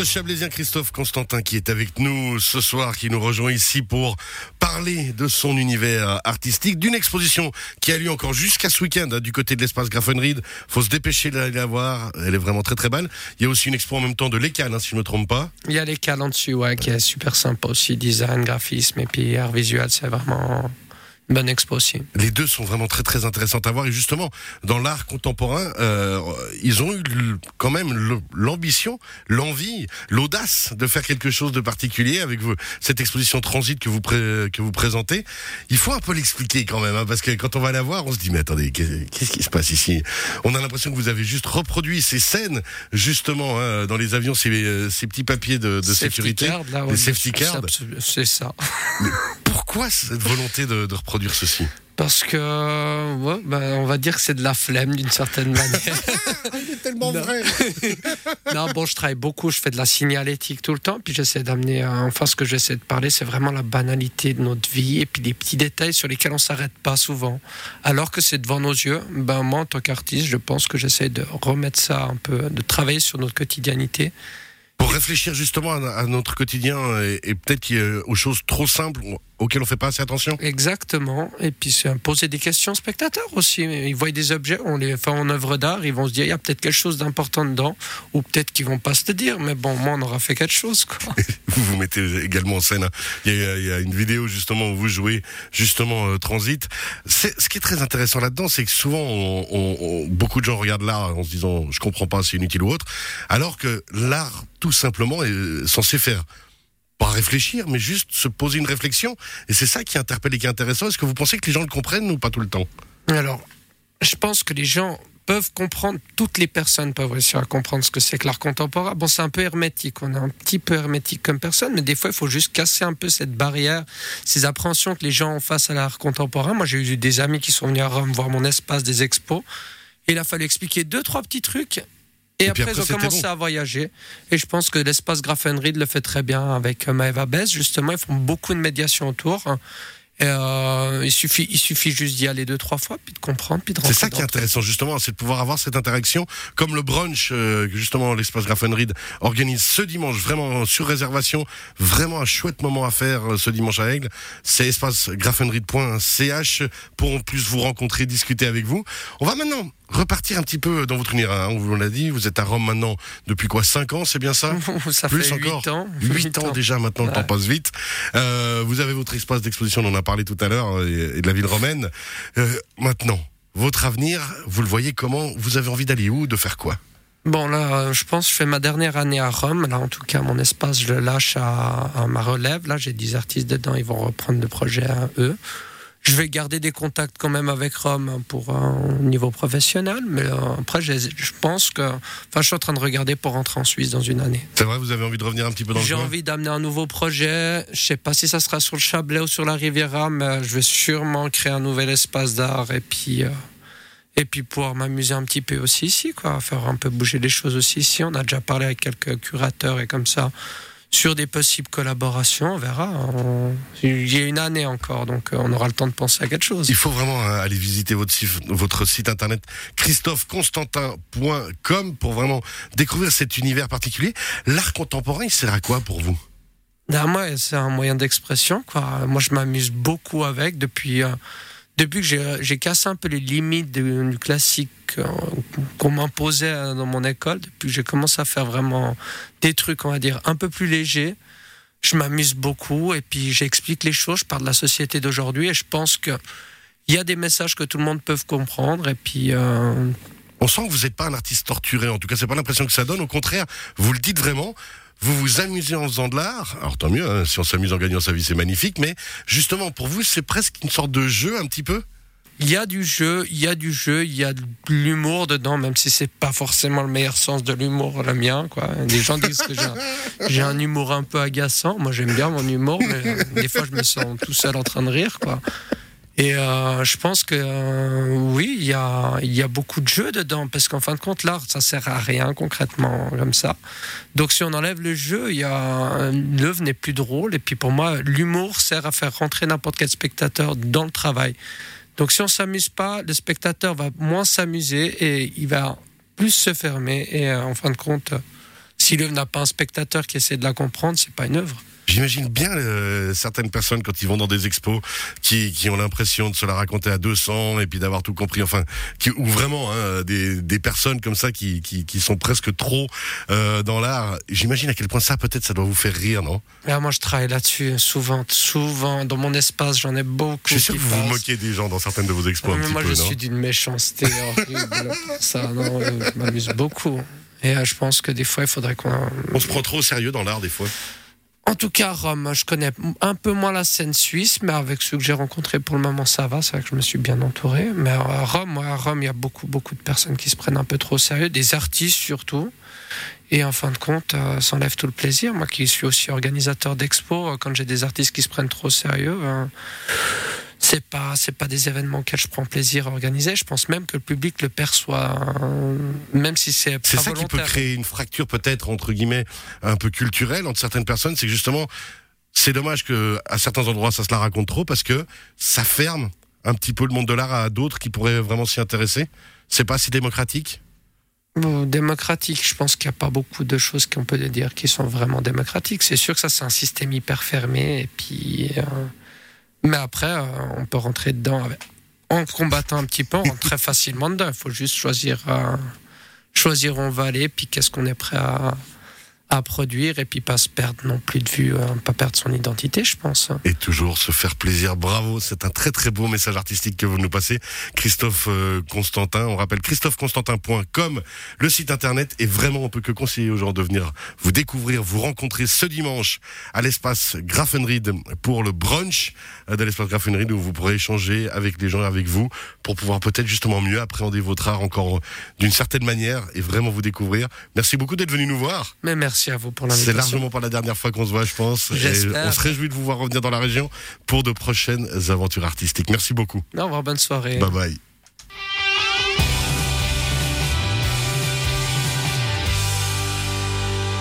l'artiste chablaisien Christophe Constantin qui est avec nous ce soir, qui nous rejoint ici pour parler de son univers artistique, d'une exposition qui a lieu encore jusqu'à ce week-end hein, du côté de l'espace Grafenried. Faut se dépêcher d'aller la voir, elle est vraiment très très belle. Il y a aussi une expo en même temps de l'ECAL, hein, si je ne me trompe pas. Il y a l'ECAL en dessus, ouais, qui est super sympa aussi, design, graphisme et puis art visuel, c'est vraiment Bonne expo aussi. Les deux sont vraiment très très intéressantes à voir et justement dans l'art contemporain, euh, ils ont eu quand même l'ambition, l'envie, l'audace de faire quelque chose de particulier avec vous, cette exposition transit que vous que vous présentez. Il faut un peu l'expliquer quand même hein, parce que quand on va la voir, on se dit mais attendez qu'est-ce qui se passe ici? On a l'impression que vous avez juste reproduit ces scènes justement hein, dans les avions, ces, euh, ces petits papiers de, de sécurité, les safety cards. C'est ça. pourquoi cette volonté de, de reproduire ceci parce que, ouais, ben, on va dire que c'est de la flemme d'une certaine manière. c'est tellement vrai. non, bon, je travaille beaucoup, je fais de la signalétique tout le temps, puis j'essaie d'amener, euh, enfin, ce que j'essaie de parler, c'est vraiment la banalité de notre vie et puis des petits détails sur lesquels on s'arrête pas souvent. Alors que c'est devant nos yeux, ben, moi, en tant qu'artiste, je pense que j'essaie de remettre ça un peu, de travailler sur notre quotidianité pour réfléchir justement à, notre quotidien et, peut-être aux choses trop simples auxquelles on fait pas assez attention. Exactement. Et puis c'est poser des questions aux spectateurs aussi. Ils voient des objets, on les fait en œuvre d'art, ils vont se dire il y a peut-être quelque chose d'important dedans, ou peut-être qu'ils vont pas se le dire. Mais bon, moi on aura fait quelque chose. Quoi. vous vous mettez également en scène. Hein. Il y, a, il y, a, une vidéo justement où vous jouez justement euh, Transit. Ce qui est très intéressant là-dedans, c'est que souvent on, on, beaucoup de gens regardent l'art en se disant je comprends pas, c'est inutile ou autre, alors que l'art tout simplement est censé faire pas réfléchir, mais juste se poser une réflexion. Et c'est ça qui interpelle et qui est intéressant. Est-ce que vous pensez que les gens le comprennent ou pas tout le temps? Alors, je pense que les gens peuvent comprendre, toutes les personnes peuvent réussir à comprendre ce que c'est que l'art contemporain. Bon, c'est un peu hermétique, on est un petit peu hermétique comme personne, mais des fois, il faut juste casser un peu cette barrière, ces appréhensions que les gens ont face à l'art contemporain. Moi, j'ai eu des amis qui sont venus à Rome voir mon espace des expos, et il a fallu expliquer deux, trois petits trucs, et, après, ils ont commencé à voyager. Et je pense que l'espace Grafenried le fait très bien avec euh, Maeva Bess. Justement, ils font beaucoup de médiation autour. Euh, il suffit, il suffit juste d'y aller deux trois fois, puis de comprendre, puis de. C'est ça qui est intéressant justement, c'est de pouvoir avoir cette interaction, comme le brunch euh, justement l'espace Grafenried organise ce dimanche, vraiment sur réservation, vraiment un chouette moment à faire euh, ce dimanche à Aigle. C'est espacegrafenried.ch pour en plus vous rencontrer, discuter avec vous. On va maintenant repartir un petit peu dans votre univers. Hein, on vous l'a dit, vous êtes à Rome maintenant depuis quoi 5 ans, c'est bien ça Ça Plus fait 8 ans. 8 ans déjà, maintenant le temps passe vite. Euh, vous avez votre espace d'exposition, on en a parlé tout à l'heure, et, de la ville romaine. Euh, maintenant, votre avenir, vous le voyez comment Vous avez envie d'aller où De faire quoi Bon, là, je pense que je fais ma dernière année à Rome. Là, en tout cas, mon espace, je le lâche à, à ma relève. Là, j'ai 10 artistes dedans, ils vont reprendre le projet à eux. Je vais garder des contacts quand même avec Rome pour un niveau professionnel, mais euh, après, je, pense que. Enfin, je suis en train de regarder pour rentrer en Suisse dans une année. C'est vrai, vous avez envie de revenir un petit peu dans le J'ai envie d'amener un nouveau projet. Je sais pas si ça sera sur le Chablais ou sur la Riviera, mais je vais sûrement créer un nouvel espace d'art et puis. Euh, et puis pouvoir m'amuser un petit peu aussi ici, quoi, faire un peu bouger les choses aussi ici. On a déjà parlé avec quelques curateurs et comme ça sur des possibles collaborations, on verra. Il y a une année encore, donc euh, on aura le temps de penser à quelque chose. Il faut vraiment euh, aller visiter votre site, votre site internet christopheconstantin.com pour vraiment découvrir cet univers particulier. L'art contemporain, il sert à quoi pour vous? Ben, Moi, c'est un moyen d'expression. Moi, je m'amuse beaucoup avec depuis... Euh, depuis que j'ai cassé un peu les limites du, classique euh, qu'on m'imposait euh, dans mon école, depuis que j'ai commencé à faire vraiment des trucs, on va dire, un peu plus légers, je m'amuse beaucoup et puis j'explique les choses, je parle de la société d'aujourd'hui et je pense qu'il y a des messages que tout le monde peut comprendre et puis... Euh, on sent que vous n'êtes pas un artiste torturé, en tout cas, c'est pas l'impression que ça donne. Au contraire, vous le dites vraiment, vous vous amusez en faisant de l'art. Alors tant mieux, hein, si on s'amuse en gagnant sa vie, c'est magnifique. Mais justement, pour vous, c'est presque une sorte de jeu un petit peu? Il y a du jeu, il y a du jeu, il y a de l'humour dedans, même si c'est pas forcément le meilleur sens de l'humour, le mien, quoi. Les gens disent que j'ai un, humour un peu agaçant. Moi, j'aime bien mon humour, mais des fois, je me sens tout seul en train de rire, quoi. Et euh, je pense que euh, oui, il y a, beaucoup de jeux dedans, parce qu'en fin de compte, l'art, ça sert à rien concrètement comme ça. Donc si on enlève le jeu, a l'œuvre n'est plus drôle. Et puis pour moi, l'humour sert à faire rentrer n'importe quel spectateur dans le travail. Donc si on s'amuse pas, le spectateur va moins s'amuser et il va plus se fermer. Et euh, en fin de compte Si l'œuvre n'a pas un spectateur qui essaie de la comprendre, c'est pas une œuvre. J'imagine bien euh, certaines personnes quand ils vont dans des expos qui, qui ont l'impression de se la raconter à 200 et puis d'avoir tout compris. Enfin, qui, ou vraiment hein, des, des personnes comme ça qui, qui, qui sont presque trop euh, dans l'art. J'imagine à quel point ça peut-être ça doit vous faire rire, non? Ah, moi, je travaille là-dessus souvent, souvent. Dans mon espace, j'en ai beaucoup. Je suis sûr que vous vous moquez des gens dans certaines de vos expos Ouais, un mais petit moi, peu, je non? suis d'une méchanceté horrible. Ça, non, je m'amuse beaucoup. Et euh, je pense que des fois, il faudrait qu'on. On se prend trop au sérieux dans l'art des fois. En tout cas, Rome, je connais un peu moins la scène suisse, mais avec ceux que j'ai rencontrés pour le moment, ça va. C'est vrai que je me suis bien entouré. Mais à Rome, ouais, à Rome, il y a beaucoup, beaucoup de personnes qui se prennent un peu trop au sérieux, des artistes surtout. Et en fin de compte, euh, ça enlève tout le plaisir. Moi qui suis aussi organisateur d'expo, euh, quand j'ai des artistes qui se prennent trop au sérieux, euh, c'est pas c'est pas des événements auxquels je prends plaisir à organiser. Je pense même que le public le perçoit, euh, même si c'est C'est ça qui peut créer une fracture peut-être entre guillemets un peu culturelle entre certaines personnes, c'est que justement c'est dommage que à certains endroits ça se la raconte trop parce que ça ferme un petit peu le monde de l'art à d'autres qui pourraient vraiment s'y intéresser. C'est pas si démocratique? Bon, démocratique, je pense qu'il n'y a pas beaucoup de choses qu'on peut dire qui sont vraiment démocratiques. C'est sûr que ça, c'est un système hyper fermé. Et puis, euh, mais après, euh, on peut rentrer dedans en combattant un petit peu, on rentre très facilement dedans. Il faut juste choisir, euh, choisir où on va aller, puis qu'est-ce qu'on est prêt à, à produire, et puis pas se perdre non plus de vue, euh, pas perdre son identité, je pense. Et toujours se faire plaisir. Bravo, c'est un très très beau message artistique que vous nous passez. Christophe euh, Constantin, on rappelle christopheconstantin.com, le site internet. Et vraiment, on peut que conseiller aux gens de venir vous découvrir, vous rencontrer ce dimanche à l'espace Grafenried pour le brunch euh, de l'espace Grafenried où vous pourrez échanger avec les gens, avec vous, pour pouvoir peut-être justement mieux appréhender votre art encore d'une certaine manière et vraiment vous découvrir. Merci beaucoup d'être venu nous voir. Mais merci à vous pour C'est l'invitation. largement pas la dernière fois qu'on se voit, je pense. Et on se réjouit de vous voir revenir dans la région pour de prochaines aventures artistiques. Merci beaucoup. Au revoir, bonne soirée. Bye bye.